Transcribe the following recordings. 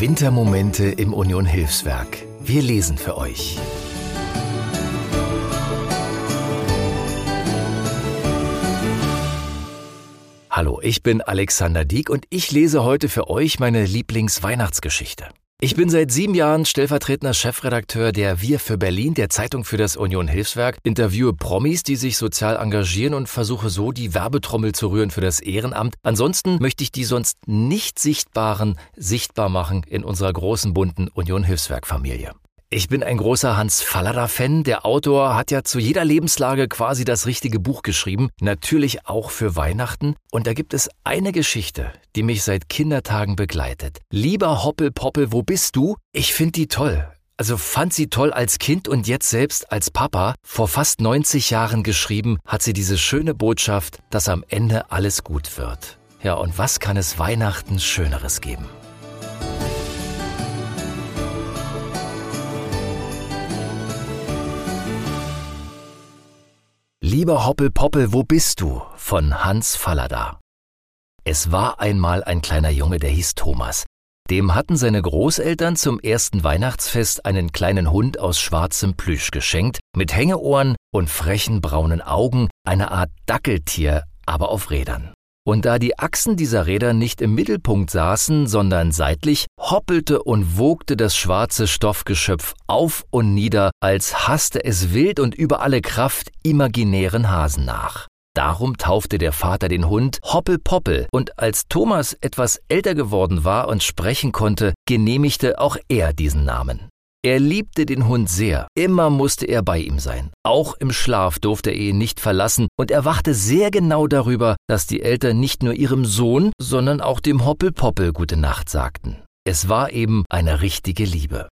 Wintermomente im Union Hilfswerk. Wir lesen für euch. Hallo, ich bin Alexander Dieck und ich lese heute für euch meine Lieblingsweihnachtsgeschichte. Ich bin seit sieben Jahren stellvertretender Chefredakteur der Wir für Berlin, der Zeitung für das Union Hilfswerk, interviewe Promis, die sich sozial engagieren und versuche so die Werbetrommel zu rühren für das Ehrenamt. Ansonsten möchte ich die sonst nicht Sichtbaren sichtbar machen in unserer großen bunten Union Hilfswerk Familie. Ich bin ein großer Hans Fallada-Fan. Der Autor hat ja zu jeder Lebenslage quasi das richtige Buch geschrieben, natürlich auch für Weihnachten. Und da gibt es eine Geschichte, die mich seit Kindertagen begleitet. Lieber Hoppel Poppel, wo bist du? Ich finde die toll. Also fand sie toll als Kind und jetzt selbst als Papa. Vor fast 90 Jahren geschrieben, hat sie diese schöne Botschaft, dass am Ende alles gut wird. Ja, und was kann es Weihnachten Schöneres geben? Lieber Hoppel Poppel, wo bist du? von Hans Fallada. Es war einmal ein kleiner Junge, der hieß Thomas. Dem hatten seine Großeltern zum ersten Weihnachtsfest einen kleinen Hund aus schwarzem Plüsch geschenkt, mit Hängeohren und frechen braunen Augen, eine Art Dackeltier, aber auf Rädern. Und da die Achsen dieser Räder nicht im Mittelpunkt saßen, sondern seitlich, hoppelte und wogte das schwarze Stoffgeschöpf auf und nieder, als hasste es wild und über alle Kraft imaginären Hasen nach. Darum taufte der Vater den Hund Hoppel Poppel, und als Thomas etwas älter geworden war und sprechen konnte, genehmigte auch er diesen Namen. Er liebte den Hund sehr, immer musste er bei ihm sein. Auch im Schlaf durfte er ihn nicht verlassen und er wachte sehr genau darüber, dass die Eltern nicht nur ihrem Sohn, sondern auch dem Hoppelpoppel gute Nacht sagten. Es war eben eine richtige Liebe.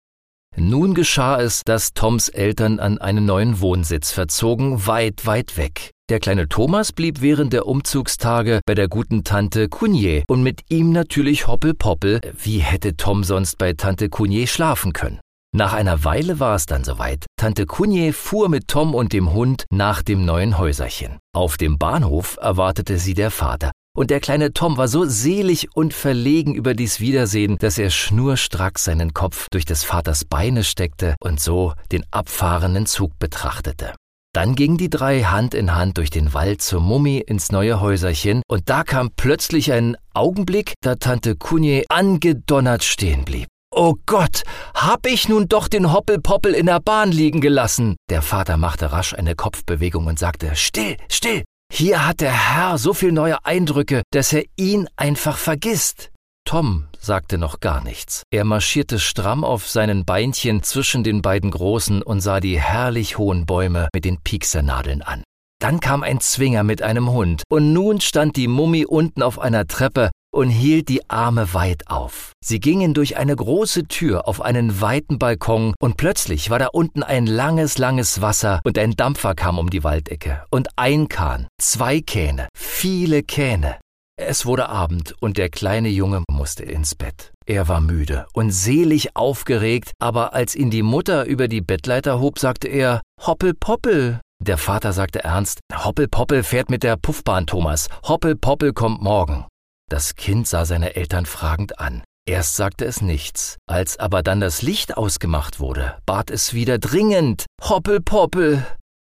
Nun geschah es, dass Toms Eltern an einen neuen Wohnsitz verzogen, weit, weit weg. Der kleine Thomas blieb während der Umzugstage bei der guten Tante Kunje und mit ihm natürlich Hoppelpoppel. Wie hätte Tom sonst bei Tante Kunje schlafen können? Nach einer Weile war es dann soweit. Tante Kunje fuhr mit Tom und dem Hund nach dem neuen Häuserchen. Auf dem Bahnhof erwartete sie der Vater. Und der kleine Tom war so selig und verlegen über dies Wiedersehen, dass er schnurstracks seinen Kopf durch des Vaters Beine steckte und so den abfahrenden Zug betrachtete. Dann gingen die drei Hand in Hand durch den Wald zur Mummi ins neue Häuserchen und da kam plötzlich ein Augenblick, da Tante Kunje angedonnert stehen blieb. Oh Gott, hab ich nun doch den Hoppelpoppel in der Bahn liegen gelassen? Der Vater machte rasch eine Kopfbewegung und sagte, still, still. Hier hat der Herr so viel neue Eindrücke, dass er ihn einfach vergisst. Tom sagte noch gar nichts. Er marschierte stramm auf seinen Beinchen zwischen den beiden Großen und sah die herrlich hohen Bäume mit den Pieksernadeln an. Dann kam ein Zwinger mit einem Hund, und nun stand die Mummi unten auf einer Treppe und hielt die Arme weit auf. Sie gingen durch eine große Tür auf einen weiten Balkon und plötzlich war da unten ein langes, langes Wasser und ein Dampfer kam um die Waldecke und ein Kahn, zwei Kähne, viele Kähne. Es wurde Abend und der kleine Junge musste ins Bett. Er war müde und selig aufgeregt, aber als ihn die Mutter über die Bettleiter hob, sagte er Hoppel Poppel. Der Vater sagte ernst Hoppel Poppel fährt mit der Puffbahn, Thomas. Hoppel Poppel kommt morgen. Das Kind sah seine Eltern fragend an. Erst sagte es nichts, als aber dann das Licht ausgemacht wurde, bat es wieder dringend Hoppel Poppel.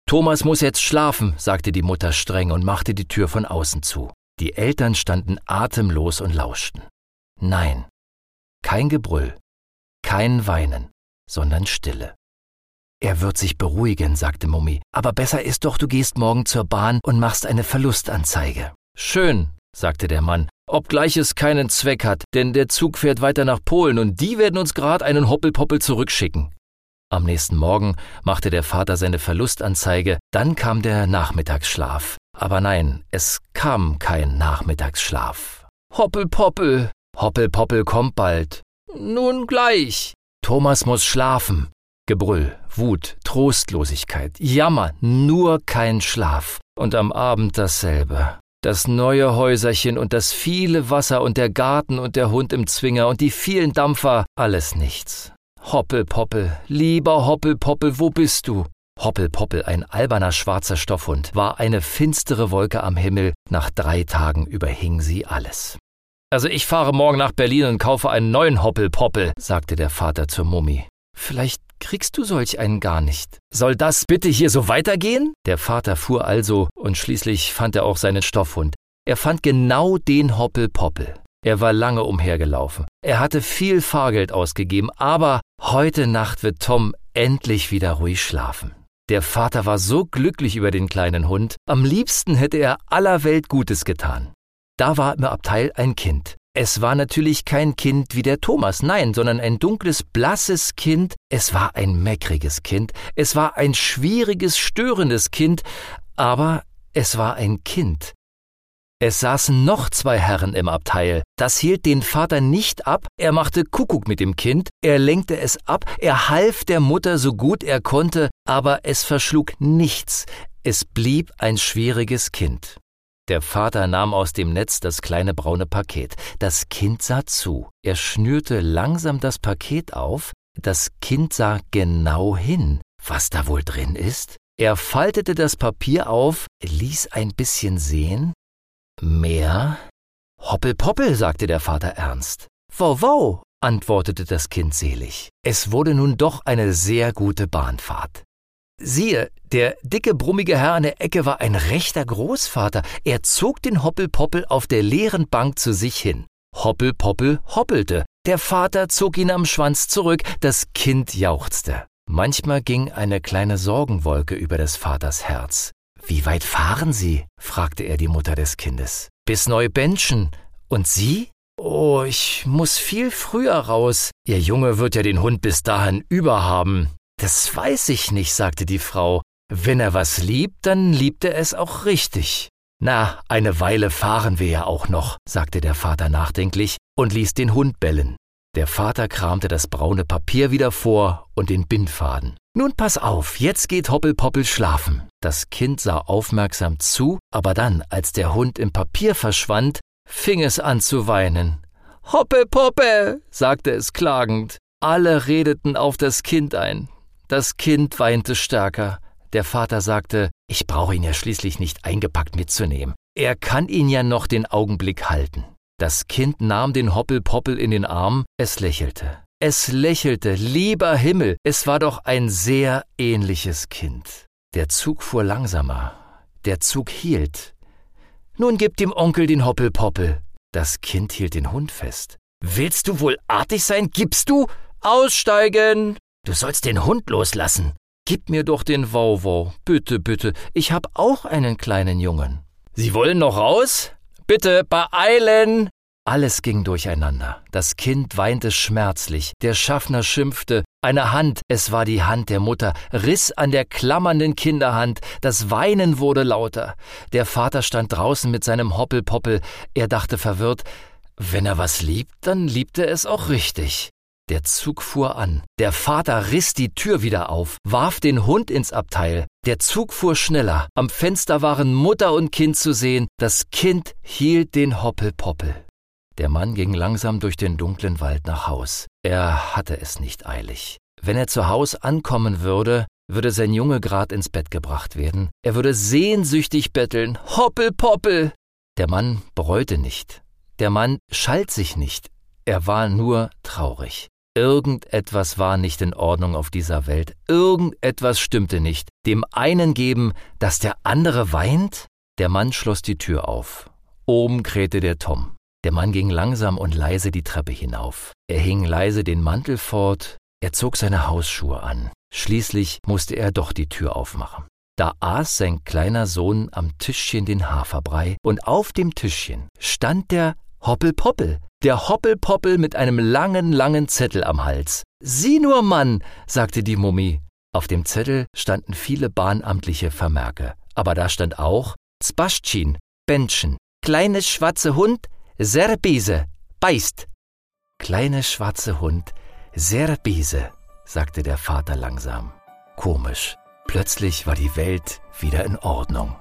Thomas muss jetzt schlafen, sagte die Mutter streng und machte die Tür von außen zu. Die Eltern standen atemlos und lauschten. Nein, kein Gebrüll, kein Weinen, sondern Stille. Er wird sich beruhigen, sagte Mummi, aber besser ist doch, du gehst morgen zur Bahn und machst eine Verlustanzeige. Schön, sagte der Mann obgleich es keinen Zweck hat, denn der Zug fährt weiter nach Polen und die werden uns gerade einen Hoppelpoppel zurückschicken. Am nächsten Morgen machte der Vater seine Verlustanzeige, dann kam der Nachmittagsschlaf. Aber nein, es kam kein Nachmittagsschlaf. Hoppelpoppel, Hoppelpoppel kommt bald. Nun gleich. Thomas muss schlafen. Gebrüll, Wut, Trostlosigkeit, Jammer, nur kein Schlaf. Und am Abend dasselbe. Das neue Häuserchen und das viele Wasser und der Garten und der Hund im Zwinger und die vielen Dampfer, alles nichts. Hoppelpoppel, lieber Hoppelpoppel, wo bist du? Hoppelpoppel, ein alberner schwarzer Stoffhund, war eine finstere Wolke am Himmel, nach drei Tagen überhing sie alles. Also ich fahre morgen nach Berlin und kaufe einen neuen Hoppelpoppel, sagte der Vater zur Mummi. Vielleicht kriegst du solch einen gar nicht. Soll das bitte hier so weitergehen? Der Vater fuhr also, und schließlich fand er auch seinen Stoffhund. Er fand genau den Hoppelpoppel. Er war lange umhergelaufen. Er hatte viel Fahrgeld ausgegeben, aber heute Nacht wird Tom endlich wieder ruhig schlafen. Der Vater war so glücklich über den kleinen Hund, am liebsten hätte er aller Welt Gutes getan. Da war im Abteil ein Kind. Es war natürlich kein Kind wie der Thomas, nein, sondern ein dunkles, blasses Kind. Es war ein meckriges Kind. Es war ein schwieriges, störendes Kind. Aber es war ein Kind. Es saßen noch zwei Herren im Abteil. Das hielt den Vater nicht ab. Er machte Kuckuck mit dem Kind. Er lenkte es ab. Er half der Mutter so gut er konnte. Aber es verschlug nichts. Es blieb ein schwieriges Kind. Der Vater nahm aus dem Netz das kleine braune Paket. Das Kind sah zu. Er schnürte langsam das Paket auf. Das Kind sah genau hin. Was da wohl drin ist? Er faltete das Papier auf, ließ ein bisschen sehen. Mehr? Hoppelpoppel, sagte der Vater ernst. Wow, wow, antwortete das Kind selig. Es wurde nun doch eine sehr gute Bahnfahrt. Siehe, der dicke, brummige Herr an der Ecke war ein rechter Großvater. Er zog den Hoppelpoppel auf der leeren Bank zu sich hin. Hoppelpoppel hoppelte. Der Vater zog ihn am Schwanz zurück. Das Kind jauchzte. Manchmal ging eine kleine Sorgenwolke über des Vaters Herz. Wie weit fahren Sie? fragte er die Mutter des Kindes. Bis Neubenschen. Und Sie? Oh, ich muss viel früher raus. Ihr Junge wird ja den Hund bis dahin überhaben. Das weiß ich nicht, sagte die Frau. Wenn er was liebt, dann liebt er es auch richtig. Na, eine Weile fahren wir ja auch noch, sagte der Vater nachdenklich und ließ den Hund bellen. Der Vater kramte das braune Papier wieder vor und den Bindfaden. Nun pass auf, jetzt geht Hoppelpoppel schlafen. Das Kind sah aufmerksam zu, aber dann, als der Hund im Papier verschwand, fing es an zu weinen. Hoppelpoppel, sagte es klagend. Alle redeten auf das Kind ein. Das Kind weinte stärker. Der Vater sagte, ich brauche ihn ja schließlich nicht eingepackt mitzunehmen. Er kann ihn ja noch den Augenblick halten. Das Kind nahm den Hoppelpoppel in den Arm, es lächelte. Es lächelte, lieber Himmel, es war doch ein sehr ähnliches Kind. Der Zug fuhr langsamer. Der Zug hielt. Nun gib dem Onkel den Hoppelpoppel. Das Kind hielt den Hund fest. Willst du wohl artig sein? Gibst du? Aussteigen! Du sollst den Hund loslassen. Gib mir doch den Wauwau. Bitte, bitte. Ich hab auch einen kleinen Jungen. Sie wollen noch raus? Bitte, beeilen! Alles ging durcheinander. Das Kind weinte schmerzlich. Der Schaffner schimpfte. Eine Hand, es war die Hand der Mutter, riss an der klammernden Kinderhand. Das Weinen wurde lauter. Der Vater stand draußen mit seinem Hoppelpoppel. Er dachte verwirrt, wenn er was liebt, dann liebt er es auch richtig. Der Zug fuhr an. Der Vater riss die Tür wieder auf, warf den Hund ins Abteil. Der Zug fuhr schneller. Am Fenster waren Mutter und Kind zu sehen. Das Kind hielt den Hoppelpoppel. Der Mann ging langsam durch den dunklen Wald nach Haus. Er hatte es nicht eilig. Wenn er zu Haus ankommen würde, würde sein Junge grad ins Bett gebracht werden. Er würde sehnsüchtig betteln. Hoppelpoppel! Der Mann bereute nicht. Der Mann schalt sich nicht. Er war nur traurig. Irgendetwas war nicht in Ordnung auf dieser Welt. Irgendetwas stimmte nicht. Dem einen geben, dass der andere weint? Der Mann schloss die Tür auf. Oben krähte der Tom. Der Mann ging langsam und leise die Treppe hinauf. Er hing leise den Mantel fort. Er zog seine Hausschuhe an. Schließlich musste er doch die Tür aufmachen. Da aß sein kleiner Sohn am Tischchen den Haferbrei und auf dem Tischchen stand der Hoppelpoppel, der Hoppelpoppel mit einem langen, langen Zettel am Hals. Sieh nur, Mann, sagte die Mummi. Auf dem Zettel standen viele bahnamtliche Vermerke. Aber da stand auch Zbaschin, Benschen, kleines schwarze Hund, Serbise, beißt. Kleine schwarze Hund, Serbise, sagte der Vater langsam. Komisch. Plötzlich war die Welt wieder in Ordnung.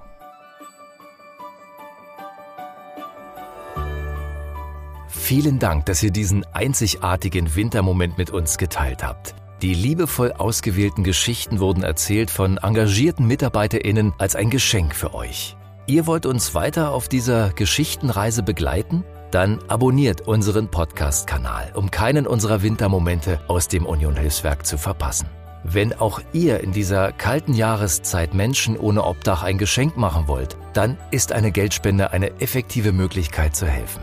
Vielen Dank, dass ihr diesen einzigartigen Wintermoment mit uns geteilt habt. Die liebevoll ausgewählten Geschichten wurden erzählt von engagierten MitarbeiterInnen als ein Geschenk für euch. Ihr wollt uns weiter auf dieser Geschichtenreise begleiten? Dann abonniert unseren Podcast-Kanal, um keinen unserer Wintermomente aus dem Union Hilfswerk zu verpassen. Wenn auch ihr in dieser kalten Jahreszeit Menschen ohne Obdach ein Geschenk machen wollt, dann ist eine Geldspende eine effektive Möglichkeit zu helfen.